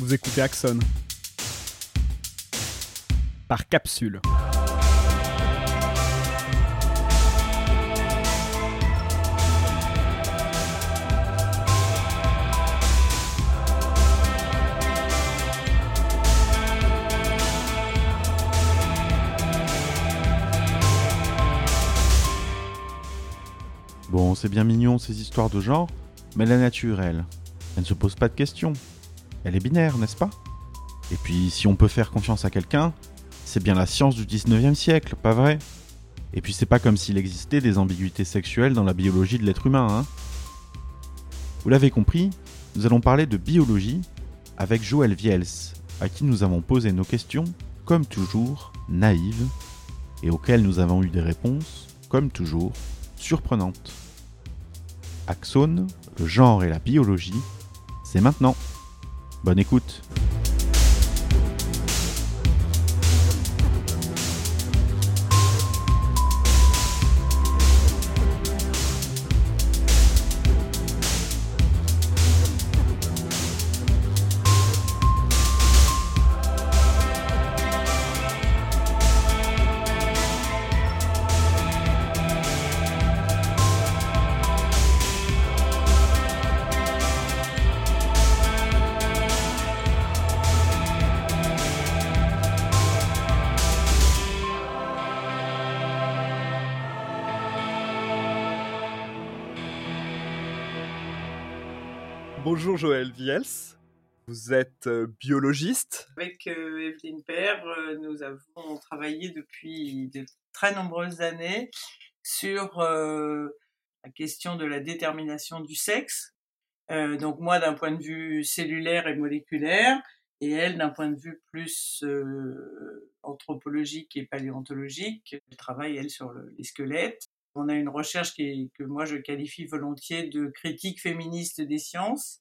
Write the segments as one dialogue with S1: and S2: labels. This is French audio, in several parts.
S1: Vous écoutez Axon. Par capsule.
S2: Bon, c'est bien mignon ces histoires de genre, mais la nature, elle, elle ne se pose pas de questions. Elle est binaire, n'est-ce pas? Et puis, si on peut faire confiance à quelqu'un, c'est bien la science du 19e siècle, pas vrai? Et puis, c'est pas comme s'il existait des ambiguïtés sexuelles dans la biologie de l'être humain, hein Vous l'avez compris, nous allons parler de biologie avec Joël Viels, à qui nous avons posé nos questions, comme toujours, naïves, et auxquelles nous avons eu des réponses, comme toujours, surprenantes. Axone, le genre et la biologie, c'est maintenant. Bonne écoute.
S1: Vous êtes euh, biologiste.
S3: Avec euh, Evelyne Père, euh, nous avons travaillé depuis de très nombreuses années sur euh, la question de la détermination du sexe. Donc moi d'un point de vue cellulaire et moléculaire, et elle d'un point de vue plus anthropologique et paléontologique. Elle travaille sur le- les squelettes. On a une recherche que moi je qualifie volontiers de critique féministe des sciences.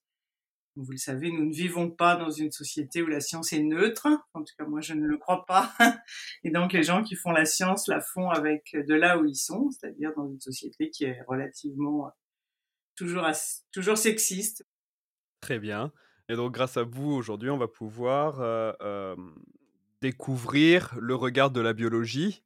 S3: Vous le savez, nous ne vivons pas dans une société où la science est neutre. En tout cas, moi, je ne le crois pas. Et donc, les gens qui font la science la font avec de là où ils sont, c'est-à-dire dans une société qui est relativement euh, toujours, toujours sexiste.
S1: Très bien. Et donc grâce à vous, aujourd'hui, on va pouvoir euh, euh, découvrir le regard de la biologie,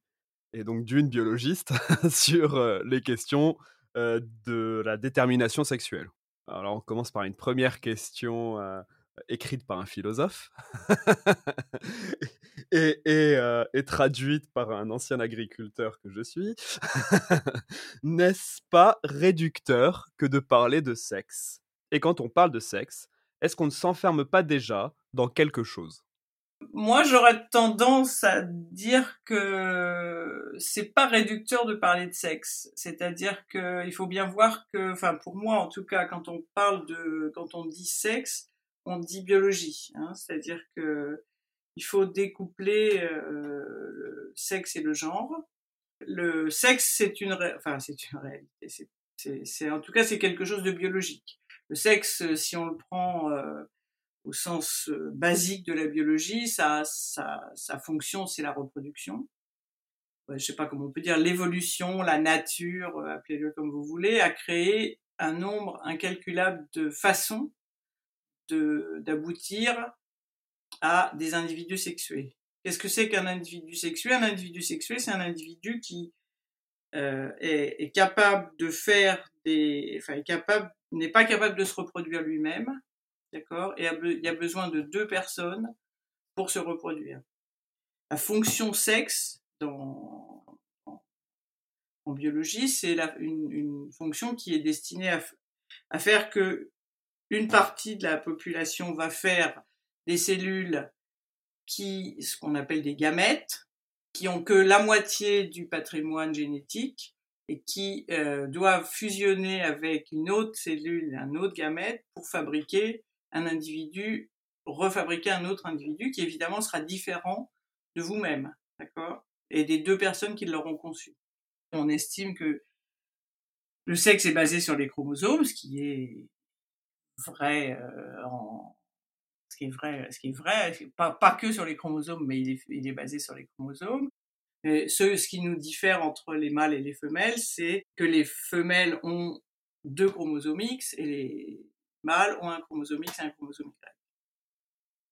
S1: et donc d'une biologiste, sur les questions de la détermination sexuelle. Alors on commence par une première question euh, écrite par un philosophe euh, et traduite par un ancien agriculteur que je suis. N'est-ce pas réducteur que de parler de sexe? Et quand on parle de sexe, est-ce qu'on ne s'enferme pas déjà dans quelque chose?
S3: Moi, j'aurais tendance à dire que c'est pas réducteur de parler de sexe. C'est-à-dire que il faut bien voir que, enfin, pour moi, en tout cas, quand on parle de, quand on dit sexe, on dit biologie. Hein, C'est-à-dire que il faut découpler euh, le sexe et le genre. Le sexe, c'est une, enfin, c'est une réalité. C'est- en tout cas, c'est quelque chose de biologique. Le sexe, si on le prend euh, au sens basique de la biologie, sa, sa, sa fonction, c'est la reproduction. Je sais pas comment on peut dire, l'évolution, la nature, euh, appelez-le comme vous voulez, a créé un nombre incalculable de façons de, d'aboutir à des individus sexués. Qu'est-ce que c'est qu'un individu sexué? Un individu sexué, c'est un individu qui euh, est, est capable de faire des, enfin, est capable, n'est pas capable de se reproduire lui-même, d'accord Et il y a besoin de deux personnes pour se reproduire. La fonction sexe dans, en, biologie, c'est une, fonction qui est destinée à faire que une partie de la population va faire des cellules qui, ce qu'on appelle des gamètes, qui ont que la moitié du patrimoine génétique et qui euh, doivent fusionner avec une autre cellule, un autre gamète pour fabriquer un individu, refabriquer un autre individu qui évidemment sera différent de vous-même, d'accord Et des deux personnes qui l'auront conçu. On estime que le sexe est basé sur les chromosomes, ce qui est vrai euh, ce qui est vrai, ce qui est vrai, pas, pas que sur les chromosomes, mais il est, il est basé sur les chromosomes. Ce, ce qui nous diffère entre les mâles et les femelles, c'est que les femelles ont deux chromosomes X et les mâles ont un chromosome X et un chromosome Y.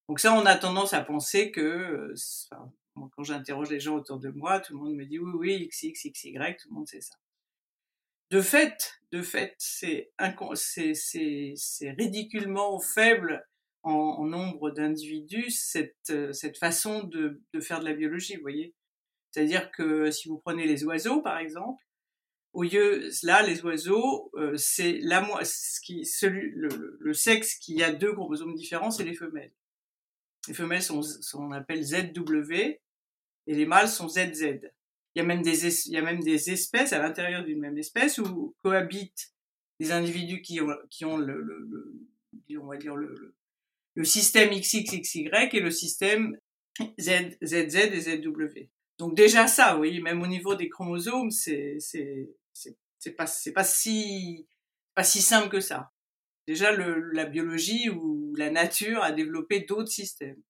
S3: Donc ça, on a tendance à penser que, enfin, quand j'interroge les gens autour de moi, tout le monde me dit oui, oui, XX, XY, tout le monde sait ça. De fait, de fait, c'est ridiculement faible en, nombre d'individus cette, cette façon de, de faire de la biologie, vous voyez. C'est-à-dire que si vous prenez les oiseaux, par exemple, au lieu, là, les oiseaux, euh, c'est la ce qui, celui, le, le, sexe qui a deux chromosomes différents, c'est les femelles. Les femelles sont, sont, on appelle ZW et les mâles sont ZZ. Il y a même des, il y a même des espèces à l'intérieur d'une même espèce où cohabitent des individus qui ont, qui ont le, le, le on va dire le, le, système XXXY et le système ZZ et ZW. Donc déjà ça, oui, même au niveau des chromosomes, c'est c'est c'est pas c'est pas si pas si simple que ça. Déjà le, la biologie ou la nature a développé d'autres systèmes.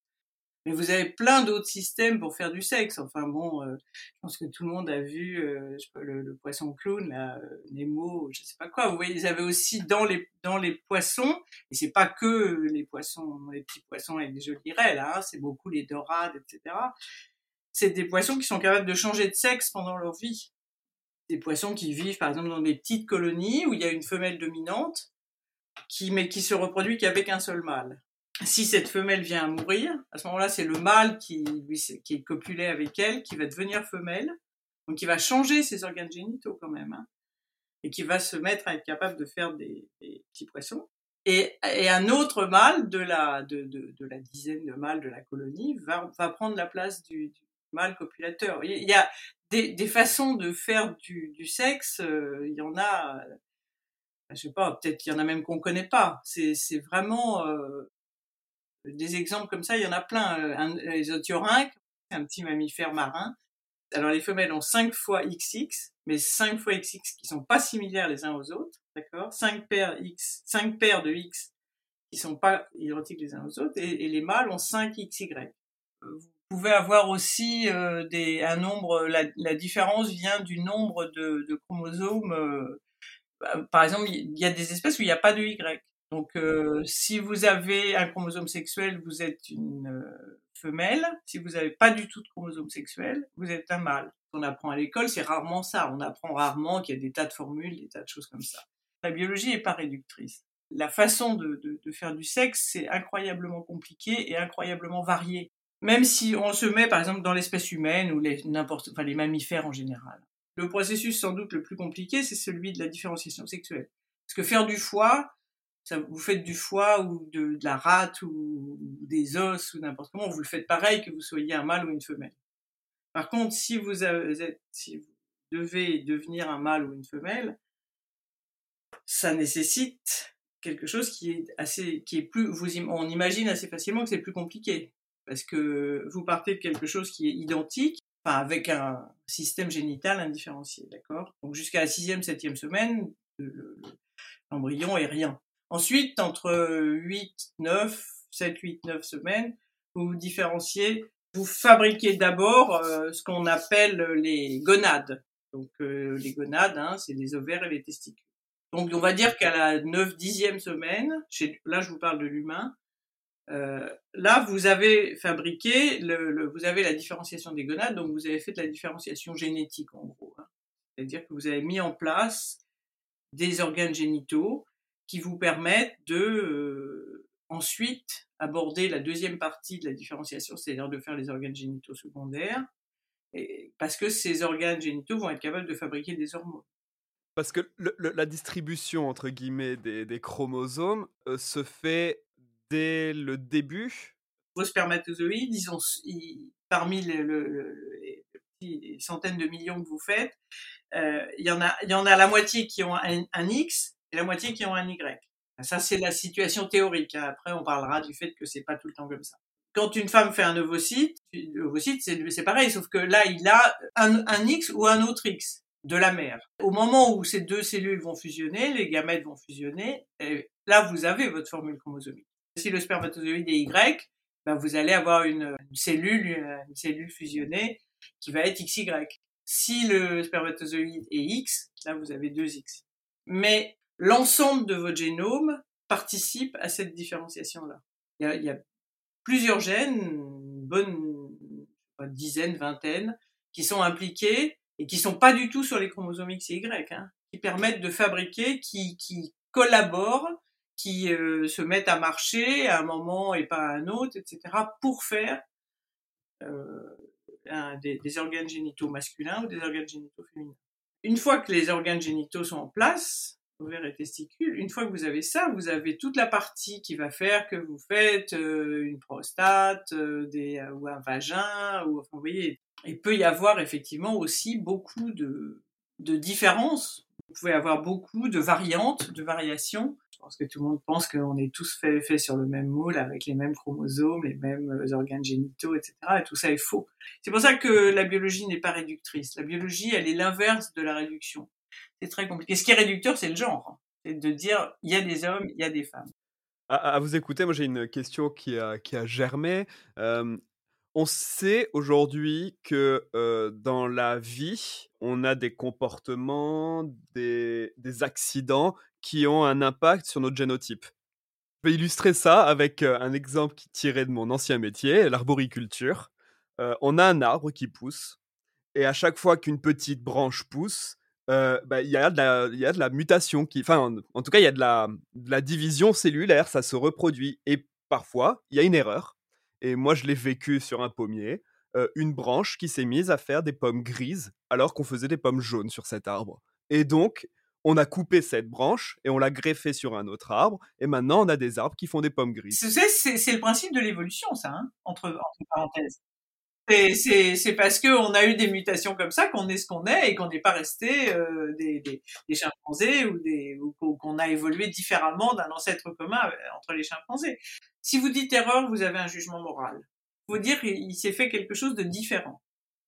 S3: Mais vous avez plein d'autres systèmes pour faire du sexe. Enfin bon, euh, je pense que tout le monde a vu euh, je sais pas, le, poisson clown, là, euh, Nemo, je sais pas quoi. Vous voyez, ils avaient aussi dans les dans les poissons, et c'est pas que les poissons, les petits poissons avec des jolies raies hein, c'est beaucoup les dorades, etc c'est des poissons qui sont capables de changer de sexe pendant leur vie. Des poissons qui vivent par exemple dans des petites colonies où il y a une femelle dominante qui mais qui se reproduit qu'avec un seul mâle. Si cette femelle vient à mourir, à ce moment-là, c'est le mâle qui, qui est copulé avec elle qui va devenir femelle, donc qui va changer ses organes génitaux quand même, hein, et qui va se mettre à être capable de faire des, petits poissons. Et, un autre mâle de la, dizaine de mâles de la colonie va, prendre la place du, mâle copulateur. Il y a des, des façons de faire du, du sexe, euh, il y en a, euh, je sais pas, peut-être qu'il y en a même qu'on connaît pas. C'est, vraiment euh, des exemples comme ça, il y en a plein. Un, les otiorynques, un petit mammifère marin. Alors les femelles ont 5 fois XX, mais 5 fois XX qui sont pas similaires les uns aux autres, d'accord? 5 paires X, 5 paires de X qui sont pas identiques les uns aux autres, et, les mâles ont 5 XY. Pouvez avoir aussi euh, des, un nombre, la, la, différence vient du nombre de, de chromosomes. Euh, bah, par exemple, il y a des espèces où il n'y a pas de Y. Donc, euh, si vous avez un chromosome sexuel, vous êtes une femelle. Si vous n'avez pas du tout de chromosome sexuel, vous êtes un mâle. On apprend à l'école, c'est rarement ça. On apprend rarement qu'il y a des tas de formules, des tas de choses comme ça. La biologie est pas réductrice. La façon de, de, de faire du sexe, c'est incroyablement compliqué et incroyablement varié même si on se met par exemple dans l'espèce humaine ou les enfin les mammifères en général. Le processus sans doute le plus compliqué, c'est celui de la différenciation sexuelle. Parce que faire du foie, vous faites du foie ou de, la rate ou, des os ou n'importe comment, vous le faites pareil que vous soyez un mâle ou une femelle. Par contre, si vous, avez, si vous devez devenir un mâle ou une femelle, ça nécessite quelque chose qui est assez, qui est plus, on imagine assez facilement que c'est plus compliqué parce que vous partez de quelque chose qui est identique, enfin avec un système génital indifférencié, d'accord? Donc jusqu'à la sixième, septième semaine, l'embryon est rien. Ensuite, entre 8, 9, 7, 8, 9 semaines, vous vous différenciez, vous fabriquez d'abord euh, ce qu'on appelle les gonades. Donc euh, les gonades, hein, c'est les ovaires et les testicules. Donc on va dire qu'à la 9 dixième semaine, chez, là je vous parle de l'humain, euh, là, vous avez fabriqué, vous avez la différenciation des gonades, donc vous avez fait de la différenciation génétique en gros. Hein. C'est-à-dire que vous avez mis en place des organes génitaux qui vous permettent de euh, ensuite aborder la deuxième partie de la différenciation, c'est-à-dire de faire les organes génitaux secondaires, parce que ces organes génitaux vont être capables de fabriquer des hormones.
S1: Parce que la distribution entre guillemets des, des chromosomes euh, se fait dès le début?
S3: Vos spermatozoïdes, parmi les, centaines de millions que vous faites, euh, il, y en a, la moitié qui ont un, X et la moitié qui ont un Y. Ça, c'est la situation théorique. Hein. Après, on parlera du fait que c'est pas tout le temps comme ça. Quand une femme fait un ovocyte, l'ovocyte, c'est pareil, sauf que là, il a un, un X ou un autre X de la mère. Au moment où ces deux cellules vont fusionner, les gamètes vont fusionner, et là, vous avez votre formule chromosomique. Si le spermatozoïde est Y, ben vous allez avoir une, cellule, une, cellule fusionnée qui va être XY. Si le spermatozoïde est X, là vous avez deux X. Mais l'ensemble de votre génome participe à cette différenciation-là. Il, y a, plusieurs gènes, une bonne dizaine, vingtaine, qui sont impliqués et qui sont pas du tout sur les chromosomes X et Y, hein, qui permettent de fabriquer, qui collaborent, qui euh, se mettent à marcher à un moment et pas à un autre, etc., pour faire euh, des, organes génitaux masculins ou des organes génitaux féminins. Une fois que les organes génitaux sont en place, ovaires et testicules, une fois que vous avez ça, vous avez toute la partie qui va faire que vous faites euh, une prostate, des, ou un vagin, ou vous voyez, il peut y avoir effectivement aussi beaucoup de, de différences. Vous pouvez avoir beaucoup de variantes, de variations. Pense que tout le monde pense qu'on est tous faits fait sur le même moule, avec les mêmes chromosomes, les mêmes euh, organes génitaux, etc. Et tout ça est faux. C'est pour ça que la biologie n'est pas réductrice. La biologie, elle est l'inverse de la réduction. C'est très compliqué. Ce qui est réducteur, c'est le genre. C'est de dire, il y a des hommes, il y a des femmes.
S1: À, vous écouter, moi j'ai une question qui a, germé. Euh, on sait aujourd'hui que dans la vie, on a des comportements, des, accidents qui ont un impact sur notre génotype. Je vais illustrer ça avec un exemple qui tiré de mon ancien métier, l'arboriculture. on a un arbre qui pousse, et à chaque fois qu'une petite branche pousse, bah, il y, a de la mutation enfin, en, tout cas, il y a de la division cellulaire, ça se reproduit. Et parfois, il y a une erreur et moi, je l'ai vécu sur un pommier. une branche qui s'est mise à faire des pommes grises alors qu'on faisait des pommes jaunes sur cet arbre. Et donc, on a coupé cette branche et on l'a greffée sur un autre arbre. Et maintenant, on a des arbres qui font des pommes grises.
S3: C'est le principe de l'évolution, ça, hein, entre, parenthèses. C'est parce qu'on a eu des mutations comme ça qu'on est ce qu'on est et qu'on n'est pas resté euh, des, des, des, chimpanzés ou, qu'on a évolué différemment d'un ancêtre commun euh, entre les chimpanzés. Si vous dites erreur, vous avez un jugement moral. Faut dire qu'il s'est fait quelque chose de différent.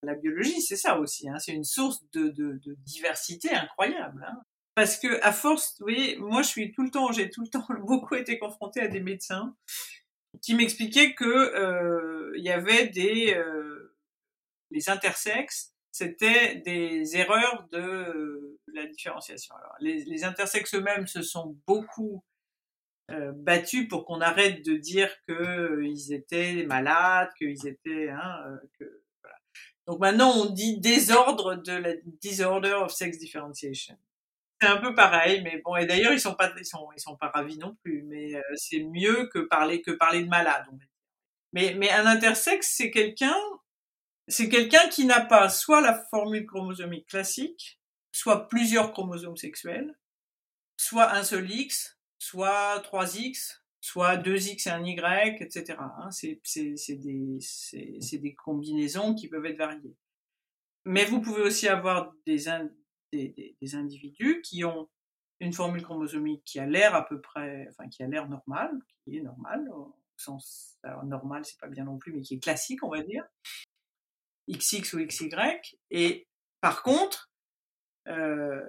S3: La biologie, c'est ça aussi. Hein, c'est une source de diversité incroyable. Hein. Parce que à force, vous voyez, moi je suis tout le temps, j'ai tout le temps beaucoup été confronté à des médecins qui m'expliquait que euh, il y avait des euh, les intersexes, c'était des erreurs de euh, la différenciation. Alors, les, intersexes eux-mêmes se sont beaucoup battus pour qu'on arrête de dire qu'ils étaient malades, qu'ils étaient hein. Donc maintenant on dit désordre de la disorder of sex differentiation c'est un peu pareil, mais bon. Et d'ailleurs, ils sont pas, ils sont, ils sont pas ravis non plus. Mais euh, c'est mieux que parler que parler de malade. Mais, mais un intersexe, c'est quelqu'un, c'est quelqu'un qui n'a pas soit la formule chromosomique classique, soit plusieurs chromosomes sexuels, soit un seul X, soit 3X, soit 2X et un Y, etc. Hein, c'est, c'est, c'est des, c'est, c'est des combinaisons qui peuvent être variées. Mais vous pouvez aussi avoir des, des, individus qui ont une formule chromosomique qui a l'air à peu près, enfin qui a l'air normale, qui est normale, au sens, normal c'est pas bien non plus, mais qui est classique on va dire, XX ou XY, et par contre, euh,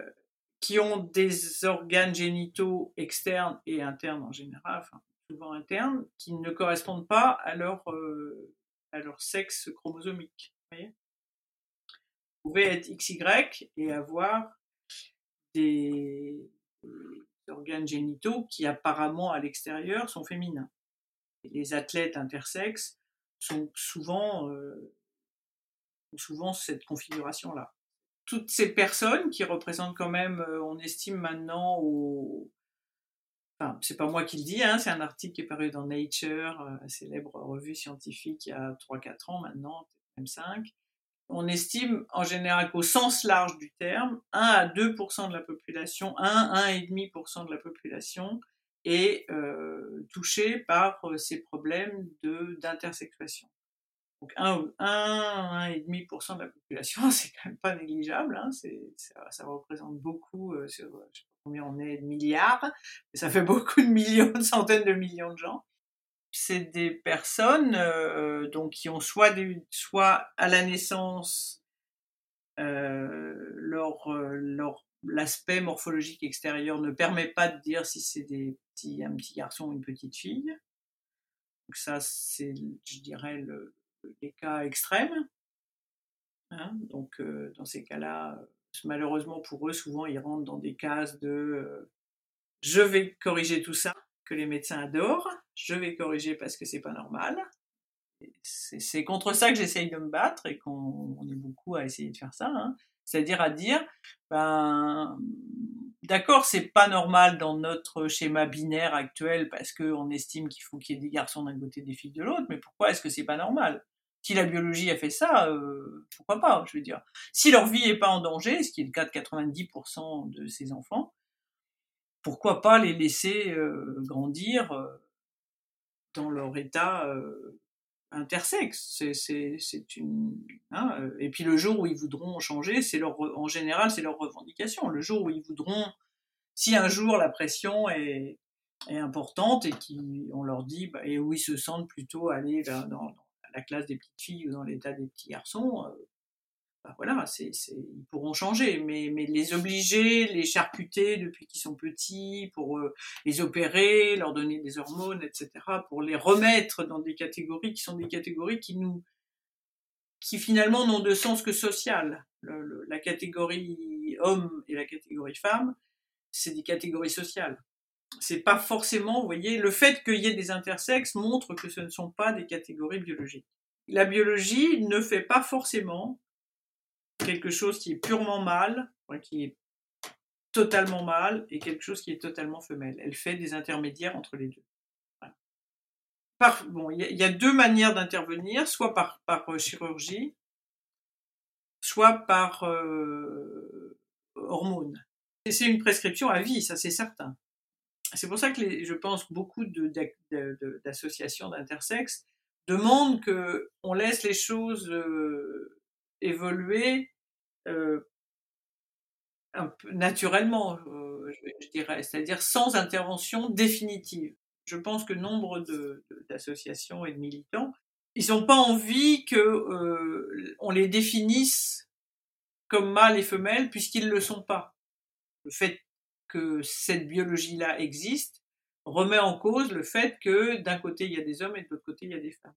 S3: qui ont des organes génitaux externes et internes en général, enfin souvent internes, qui ne correspondent pas à leur, euh, à leur sexe chromosomique. Vous voyez? Pouvez être XY et avoir des organes génitaux qui apparemment à l'extérieur sont féminins. les athlètes intersexes sont souvent, euh, souvent cette configuration-là. Toutes ces personnes qui représentent quand même, euh, on estime maintenant au, enfin c'est pas moi qui le dis, hein, c'est un article qui est paru dans Nature, euh, célèbre revue scientifique il y a 3-4 ans maintenant, même 5, on estime en général qu'au sens large du terme, 1 à 2% de la population, 1 1,5% de la population est euh, touchée par euh, ces problèmes d'intersexuation. Donc 1, 1,5% de la population, c'est quand même pas négligeable, hein, ça, ça, représente beaucoup, euh, sur, je sais pas combien on est, de milliards, mais ça fait beaucoup de millions, de centaines de millions de gens c'est des personnes euh, donc qui ont soit, à la naissance euh, leur, euh, leur l'aspect morphologique extérieur ne permet pas de dire si c'est des petits, un petit garçon ou une petite fille. Donc ça, c'est, je dirais, le, les cas extrêmes. Hein donc dans ces cas-là, malheureusement pour eux, souvent ils rentrent dans des cases de je vais corriger tout ça que les médecins adorent. Je vais corriger parce que c'est pas normal. c'est contre ça que j'essaye de me battre et qu'on est beaucoup à essayer de faire ça. Hein. C'est-à-dire à dire, ben, d'accord, c'est pas normal dans notre schéma binaire actuel parce qu'on estime qu'il faut qu'il y ait des garçons d'un côté, des filles de l'autre, mais pourquoi est-ce que c'est pas normal? Si la biologie a fait ça, euh, pourquoi pas Je veux dire, si leur vie est pas en danger, ce qui est le cas de 90% de ces enfants, pourquoi pas les laisser euh, grandir euh, dans leur état intersexe. C'est une. Hein, euh, et puis le jour où ils voudront changer, c'est leur, en général, c'est leur revendication. Le jour où ils voudront, si un jour la pression est, est importante et qu'on leur dit, bah, et où ils se sentent plutôt aller vers, dans, la classe des petites filles ou dans l'état des petits garçons, euh, bah voilà, c'est, ils pourront changer, mais, mais les obliger, les charcuter depuis qu'ils sont petits, pour euh, les opérer, leur donner des hormones, etc., pour les remettre dans des catégories qui sont des catégories qui nous, qui finalement n'ont de sens que social. la catégorie homme et la catégorie femme, c'est des catégories sociales. C'est pas forcément, vous voyez, le fait qu'il y ait des intersexes montre que ce ne sont pas des catégories biologiques. La biologie ne fait pas forcément quelque chose qui est purement mâle, qui est totalement mâle, et quelque chose qui est totalement femelle. Elle fait des intermédiaires entre les deux. bon, il y, a deux manières d'intervenir, soit par, par euh, chirurgie, soit par euh, hormones. C'est une prescription à vie, ça c'est certain. C'est pour ça que je pense beaucoup d'associations d'intersexes demandent qu'on laisse les choses euh, évoluer euh, un peu naturellement, je, dirais, c'est-à-dire sans intervention définitive. Je pense que nombre d'associations et de militants, ils n'ont pas envie que euh, on les définisse comme mâles et femelles puisqu'ils ne le sont pas. Le fait que cette biologie-là existe remet en cause le fait que d'un côté il y a des hommes et de l'autre côté il y a des femmes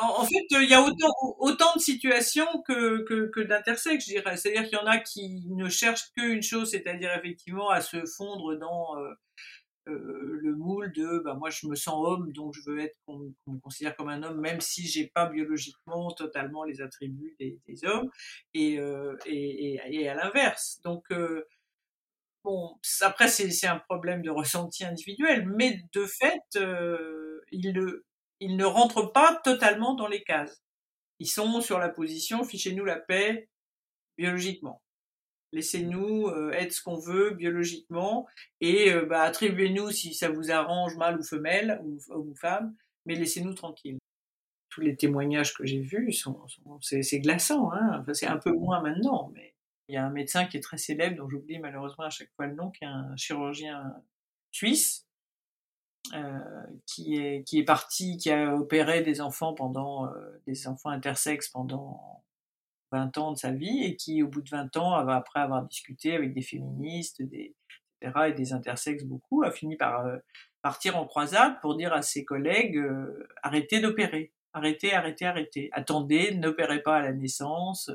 S3: en, fait, il y a autant, autant de situations que, que, que d'intersexes, je dirais. C'est-à-dire qu'il y en a qui ne cherchent qu'une chose, c'est-à-dire effectivement à se fondre dans euh, euh, le moule de bah, moi je me sens homme, donc je veux être qu'on me considère comme un homme, même si j'ai pas biologiquement totalement les attributs des, des hommes, et, euh, et, et, et, à l'inverse. Donc euh, bon, après c'est un problème de ressenti individuel, mais de fait, euh, il le ils ne rentrent pas totalement dans les cases. Ils sont sur la position fichez-nous la paix biologiquement. Laissez-nous euh, être ce qu'on veut biologiquement et euh, bah, attribuez-nous si ça vous arrange mâle ou femelle ou homme ou femme, mais laissez-nous tranquilles. Tous les témoignages que j'ai vus sont, c'est glaçant. Hein enfin, c'est un peu moins maintenant, mais il y a un médecin qui est très célèbre dont j'oublie malheureusement à chaque fois le nom, qui est un chirurgien suisse qui est qui est parti, qui a opéré des enfants pendant euh, des enfants intersexes pendant 20 ans de sa vie et qui, au bout de 20 ans, après avoir discuté avec des féministes, etc., et des intersexes beaucoup, a fini par euh, partir en croisade pour dire à ses collègues arrêtez d'opérer, arrêtez, arrêtez, arrêtez, attendez, n'opérez pas à la naissance.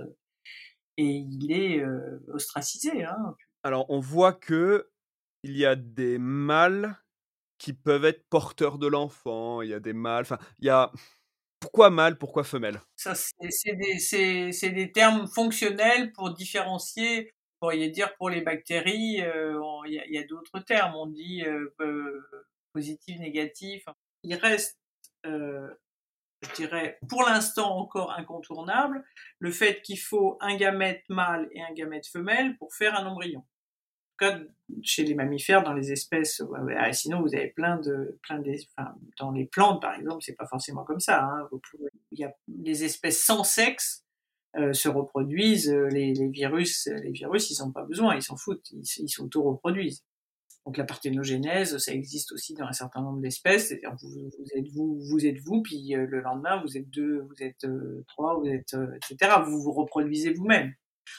S3: et il est ostracisé. Hein.
S1: Alors, on voit que il y a des mâles qui peuvent être porteurs de l'enfant, il y a des mâles, enfin, il y a... Pourquoi mâle, pourquoi femelle?
S3: Ça, c'est des, termes fonctionnels pour différencier, vous pourriez dire pour les bactéries, euh, il y a, d'autres termes, on dit euh, euh, positif, négatif. Il reste, je dirais, pour l'instant encore incontournable, le fait qu'il faut un gamète mâle et un gamète femelle pour faire un embryon chez les mammifères, dans les espèces, ah, sinon vous avez plein de, plein de, dans les plantes par exemple, c'est pas forcément comme ça. Hein. il y a les espèces sans sexe euh, se reproduisent, euh, les, virus, les virus, ils n'ont pas besoin, ils s'en foutent, ils, ils s'auto-reproduisent. Donc la parthénogénèse, ça existe aussi dans un certain nombre d'espèces. Vous, vous, êtes vous, vous êtes vous, puis euh, le lendemain vous êtes deux, vous êtes trois, vous êtes etc. Vous vous reproduisez vous-même.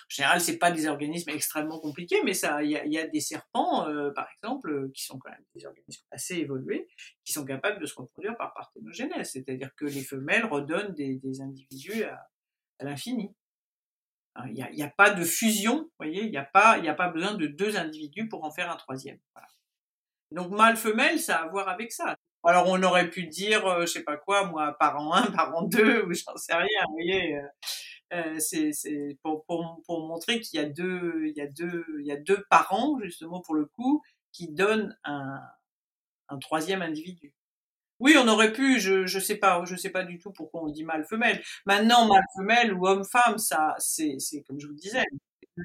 S3: En général, c'est pas des organismes extrêmement compliqués, mais il y a, des serpents, euh, par exemple, euh, qui sont quand même des organismes assez évolués, qui sont capables de se reproduire par parthénogénèse, c'est-à-dire que les femelles redonnent des, individus à, l'infini. Il n'y a, pas de fusion, vous voyez, il n'y a pas, a pas besoin de deux individus pour en faire un troisième. Donc mâle-femelle, ça a à voir avec ça. Alors on aurait pu dire, euh, je sais pas quoi, moi, parent 1, parent 2, ou j'en sais rien, vous voyez. Euh, euh c'est pour, montrer qu'il y a deux, il y a deux, il y a deux parents justement pour le coup qui donnent un, troisième individu. Oui, on aurait pu, je je sais pas, je sais pas du tout pourquoi on dit mâle femelle. Maintenant mâle femelle ou homme femme, ça c'est comme je vous disais,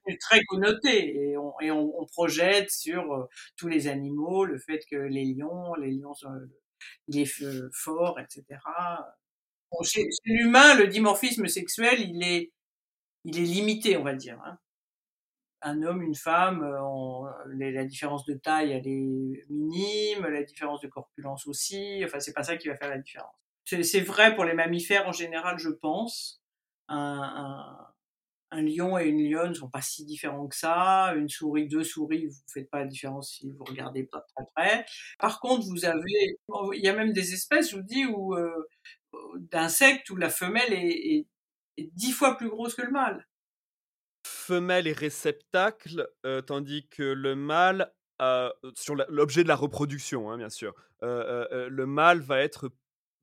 S3: c'est très connoté et on et on, on projette sur euh, tous les animaux le fait que les lions, les lions sont il est fort, etc. Chez, chez l'humain, le dimorphisme sexuel, il est il est limité, on va dire. Hein un homme, une femme, on, euh, la différence de taille, elle est minime, la différence de corpulence aussi. Enfin, c'est pas ça qui va faire la différence. C'est vrai pour les mammifères en général, je pense. Un, lion et une lionne sont pas si différents que ça. Une souris, deux souris, vous faites pas la différence si vous regardez pas très près. Par contre, vous avez, il y a même des espèces, je vous dis, où euh, d'insectes où la femelle est, dix fois plus grosse que le mâle
S1: femelle et réceptacle, euh, tandis que le mâle, sur l'objet de la reproduction, hein, bien sûr, euh, euh, le mâle va être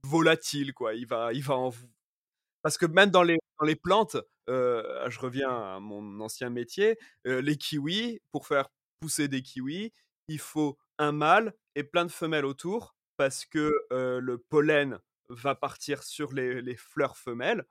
S1: volatile, quoi. Il va, il va en... Parce que même dans les, dans les plantes, je reviens à mon ancien métier, les kiwis, pour faire pousser des kiwis, il faut un mâle et plein de femelles autour, parce que le pollen va partir sur les, fleurs femelles,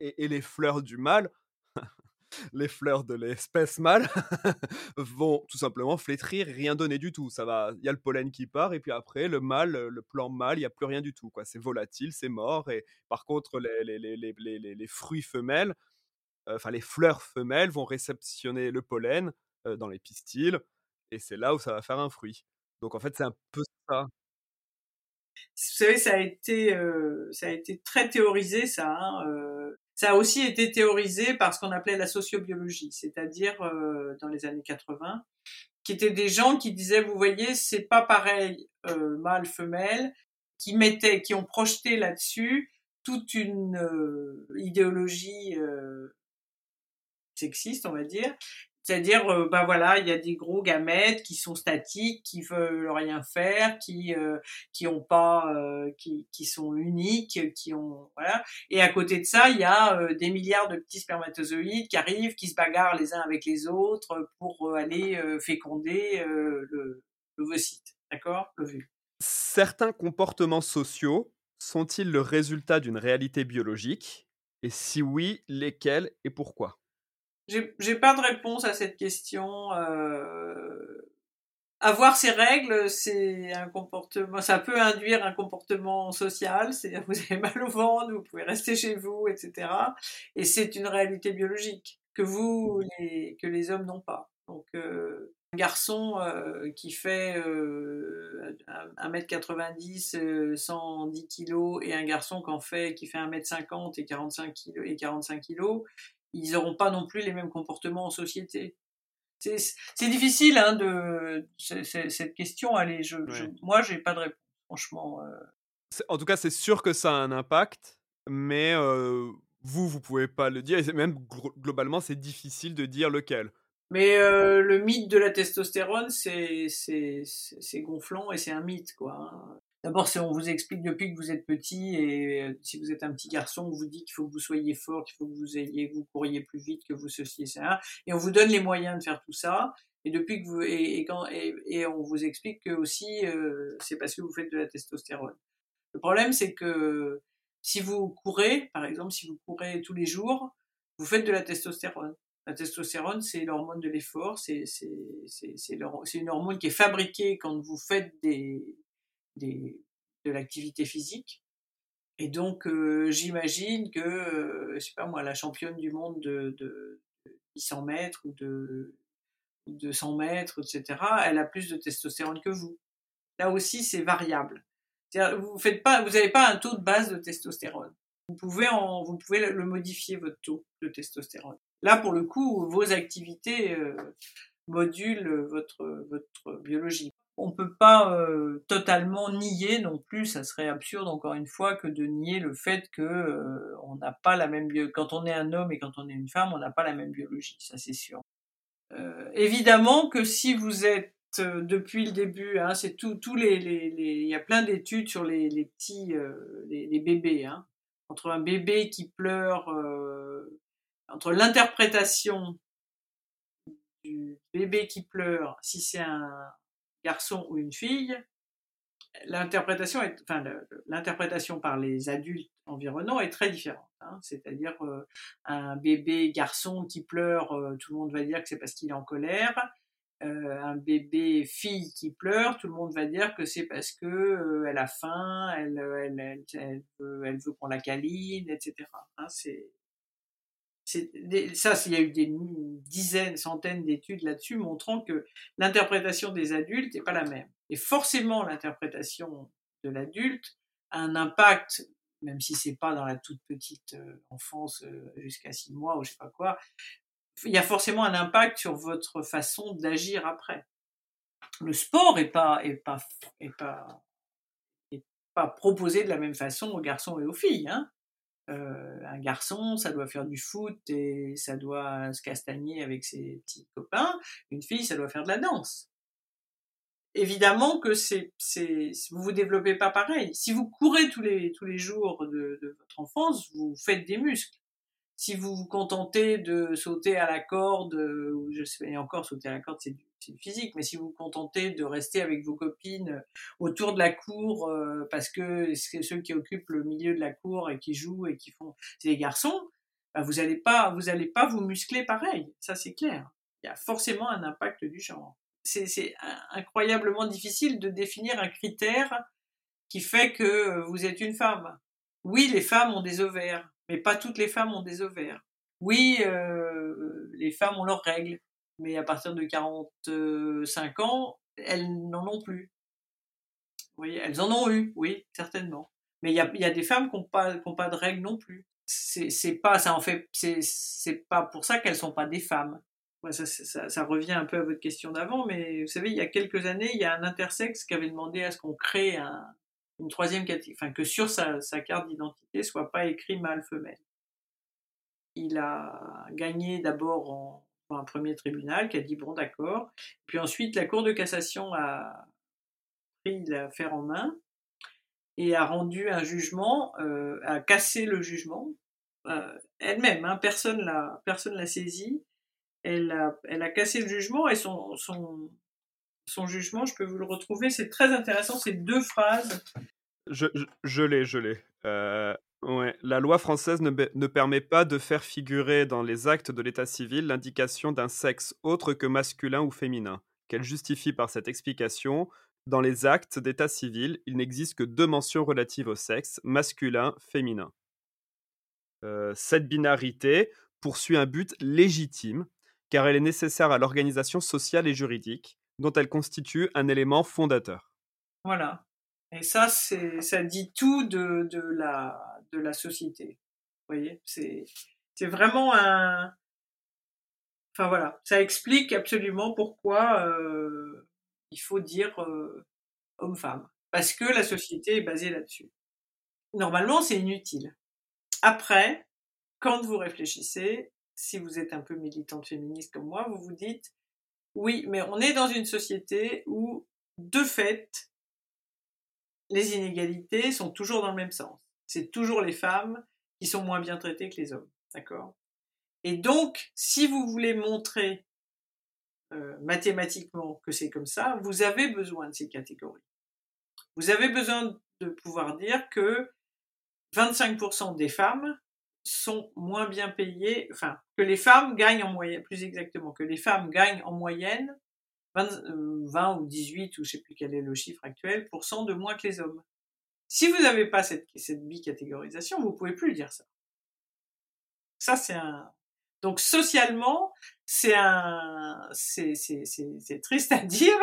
S1: et, les fleurs du mâle les fleurs de l'espèce mâle vont tout simplement flétrir rien donner du tout. Ça va, il y a le pollen qui part et puis après le mâle, le plan mâle, il y a plus rien du tout. Quoi, c'est volatile, c'est mort. Et par contre, les, fruits femelles, enfin les fleurs femelles vont réceptionner le pollen dans les pistils et c'est là où ça va faire un fruit. Donc en fait, c'est un peu ça.
S3: Vous savez, ça a été, euh, ça a été très théorisé, ça. Hein, ça a aussi été théorisé par ce qu'on appelait la sociobiologie, c'est-à-dire euh, dans les années 80, qui étaient des gens qui disaient, vous voyez, c'est pas pareil euh, mâle femelle, qui mettaient, qui ont projeté là-dessus toute une euh, idéologie euh, sexiste, on va dire, c'est-à-dire, euh, bah voilà, il y a des gros gamètes qui sont statiques, qui veulent rien faire, qui euh, qui ont pas, euh, qui qui sont uniques, qui ont voilà. Et à côté de ça, il y a des milliards de petits spermatozoïdes qui arrivent, qui se bagarrent les uns avec les autres pour aller féconder le l'ovocyte, d'accord?
S1: Certains comportements sociaux sont-ils le résultat d'une réalité biologique? Et si oui, lesquels et pourquoi?
S3: J'ai pas de réponse à cette question. Euh... Avoir ces règles, c'est un comportement, ça peut induire un comportement social. C'est-à-dire vous avez mal au ventre, vous pouvez rester chez vous, etc. Et c'est une réalité biologique que vous, les, que les hommes n'ont pas. Donc euh, un garçon euh, qui fait euh, 1m90, 110 kg et un garçon qui en fait qui fait 1m50 et 45 kg et 45 kg, ils n'auront pas non plus les mêmes comportements en société. C'est difficile hein, de cette question. Allez, je, je moi, j'ai pas de réponse, franchement. Euh...
S1: En tout cas, c'est sûr que ça a un impact, mais euh, vous, vous pouvez pas le dire. Et même globalement, c'est difficile de dire lequel.
S3: Mais euh, le mythe de la testostérone, c'est gonflant et c'est un mythe, quoi. D'abord, on vous explique depuis que vous êtes petit et euh, si vous êtes un petit garçon, on vous dit qu'il faut que vous soyez fort, qu'il faut que vous ayez, vous couriez plus vite, que vous ceci ça, et on vous donne les moyens de faire tout ça. Et depuis que vous et, et quand et, et, on vous explique que aussi euh, c'est parce que vous faites de la testostérone. Le problème, c'est que si vous courez, par exemple, si vous courez tous les jours, vous faites de la testostérone. La testostérone, c'est l'hormone de l'effort, c'est une hormone qui est fabriquée quand vous faites des, de l'activité physique. Et donc, euh, j'imagine que, euh, je sais pas moi, la championne du monde de, de, de 800 mètres ou de, de 100 mètres, etc., elle a plus de testostérone que vous. Là aussi, c'est variable. Vous faites pas, vous n'avez pas un taux de base de testostérone. Vous pouvez en, vous pouvez le modifier votre taux de testostérone. Là, pour le coup, vos activités euh, modulent votre votre biologie on peut pas euh, totalement nier non plus, ça serait absurde encore une fois que de nier le fait que euh, on n'a pas la même bio quand on est un homme et quand on est une femme, on n'a pas la même biologie, ça c'est sûr. Euh, évidemment que si vous êtes euh, depuis le début. Hein, c'est tout, tous les, les, il y a plein d'études sur les, les petits, euh, les, les, bébés. Hein. Entre un bébé qui pleure, euh, entre l'interprétation du bébé qui pleure, si c'est un garçon ou une fille, l'interprétation par les adultes environnants est très différente. Hein. C'est-à-dire un bébé garçon qui pleure, tout le monde va dire que c'est parce qu'il est en colère. Euh, un bébé fille qui pleure, tout le monde va dire que c'est parce que euh, elle a faim, elle, elle, veut, veut qu'on la câline, etc. ça, il y a eu des dizaines, centaines d'études là-dessus montrant que l'interprétation des adultes n'est pas la même. Et forcément, l'interprétation de l'adulte a un impact, même si c'est pas dans la toute petite euh, enfance jusqu'à six mois ou je sais pas quoi, il y a forcément un impact sur votre façon d'agir après. Le sport est pas est pas est pas est pas proposé de la même façon aux garçons et aux filles. Hein. Euh, un garçon, ça doit faire du foot et ça doit se castagner avec ses petits copains. Une fille, ça doit faire de la danse. Évidemment que c'est, vous vous développez pas pareil. Si vous courez tous les, tous les jours de, de votre enfance, vous faites des muscles si vous vous contentez de sauter à la corde, euh, ou je sais encore sauter à la corde c'est du, physique, mais si vous vous contentez de rester avec vos copines euh, autour de la cour euh, parce que c'est ceux qui occupent le milieu de la cour et qui jouent et qui font c'est les garçons, bah vous allez pas vous allez pas vous muscler pareil, ça c'est clair. Il y a forcément un impact du genre. C'est incroyablement difficile de définir un critère qui fait que vous êtes une femme. Oui, les femmes ont des ovaires mais pas toutes les femmes ont des ovaires. Oui, euh, les femmes ont leurs règles, mais à partir de 45 ans, elles n'en ont plus. Voyez, elles en ont eu, oui, certainement. Mais il y a, des femmes qui n'ont pas, de règles non plus. C'est pas, ça en fait, c'est pas pour ça qu'elles sont pas des femmes. ça, revient un peu à votre question d'avant, mais vous savez, il y a quelques années, il y a un intersexe qui avait demandé à ce qu'on crée un, une troisième catégorie, enfin que sur sa, sa carte d'identité soit pas écrit mâle-femelle. Il a gagné d'abord en, un premier tribunal qui a dit bon d'accord, puis ensuite la Cour de cassation a pris l'affaire en main et a rendu un jugement, euh, a cassé le jugement euh, elle-même, hein, personne l'a personne l'a saisi. Elle a, elle a cassé le jugement et son, son, son jugement, je peux vous le retrouver, c'est très intéressant, c'est deux phrases.
S1: Je, je, l'ai, je l'ai. Euh, La loi française ne, ne, permet pas de faire figurer dans les actes de l'état civil l'indication d'un sexe autre que masculin ou féminin. Qu'elle justifie par cette explication, dans les actes d'état civil, il n'existe que deux mentions relatives au sexe, masculin, féminin. Euh, cette binarité poursuit un but légitime, car elle est nécessaire à l'organisation sociale et juridique, dont elle constitue un élément fondateur.
S3: Voilà. Et ça, ça dit tout de, de, la, la société. Vous voyez, c'est, c'est vraiment un. Enfin voilà, ça explique absolument pourquoi euh, il faut dire euh, homme-femme. Parce que la société est basée là-dessus. Normalement, c'est inutile. Après, quand vous réfléchissez, si vous êtes un peu militante féministe comme moi, vous vous dites oui, mais on est dans une société où, de fait, les inégalités sont toujours dans le même sens. C'est toujours les femmes qui sont moins bien traitées que les hommes. D'accord? Et donc, si vous voulez montrer euh, mathématiquement que c'est comme ça, vous avez besoin de ces catégories. Vous avez besoin de pouvoir dire que 25% des femmes sont moins bien payées, enfin, que les femmes gagnent en moyenne, plus exactement, que les femmes gagnent en moyenne 20, euh, ou 18, ou je sais plus quel est le chiffre actuel, pour cent de moins que les hommes. Si vous n'avez pas cette, cette bicatégorisation, vous pouvez plus dire ça. Ça, c'est un, donc socialement, c'est un, c'est, triste à dire,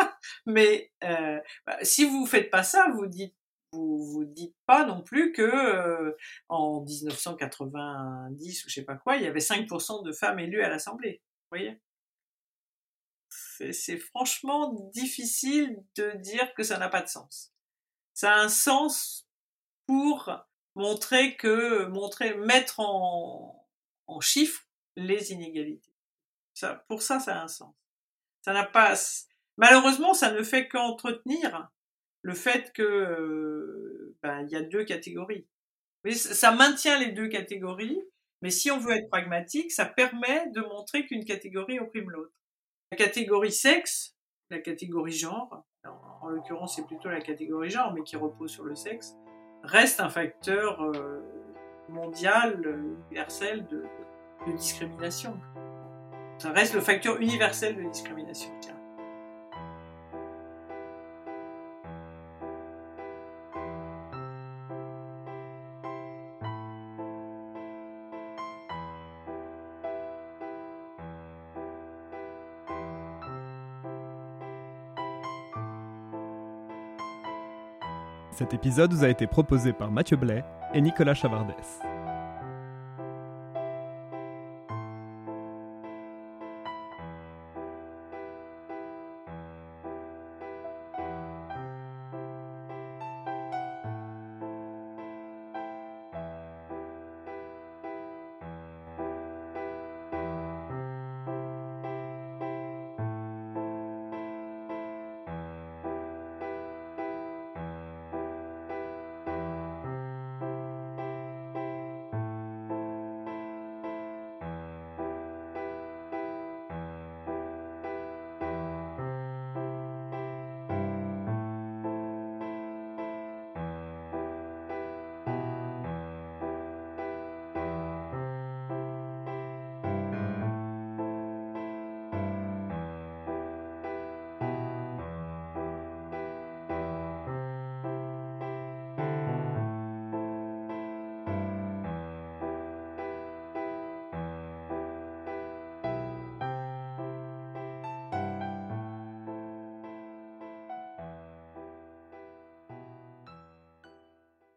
S3: mais euh, bah, si vous faites pas ça, vous dites vous vous dites pas non plus que euh, en 1990 ou je sais pas quoi, il y avait 5% de femmes élues à l'Assemblée. Vous voyez C'est franchement difficile de dire que ça n'a pas de sens. Ça a un sens pour montrer que montrer mettre en, chiffres les inégalités. Ça, pour ça, ça a un sens. Ça n'a pas malheureusement, ça ne fait qu'entretenir le fait que euh, ben, il y a deux catégories. Mais ça maintient les deux catégories, mais si on veut être pragmatique, ça permet de montrer qu'une catégorie opprime l'autre. La catégorie sexe, la catégorie genre, en, l'occurrence c'est plutôt la catégorie genre, mais qui repose sur le sexe, reste un facteur euh, mondial, universel de, de discrimination. Ça reste le facteur universel de discrimination.
S4: Cet épisode vous a été proposé par Mathieu Blais et Nicolas Chavardès.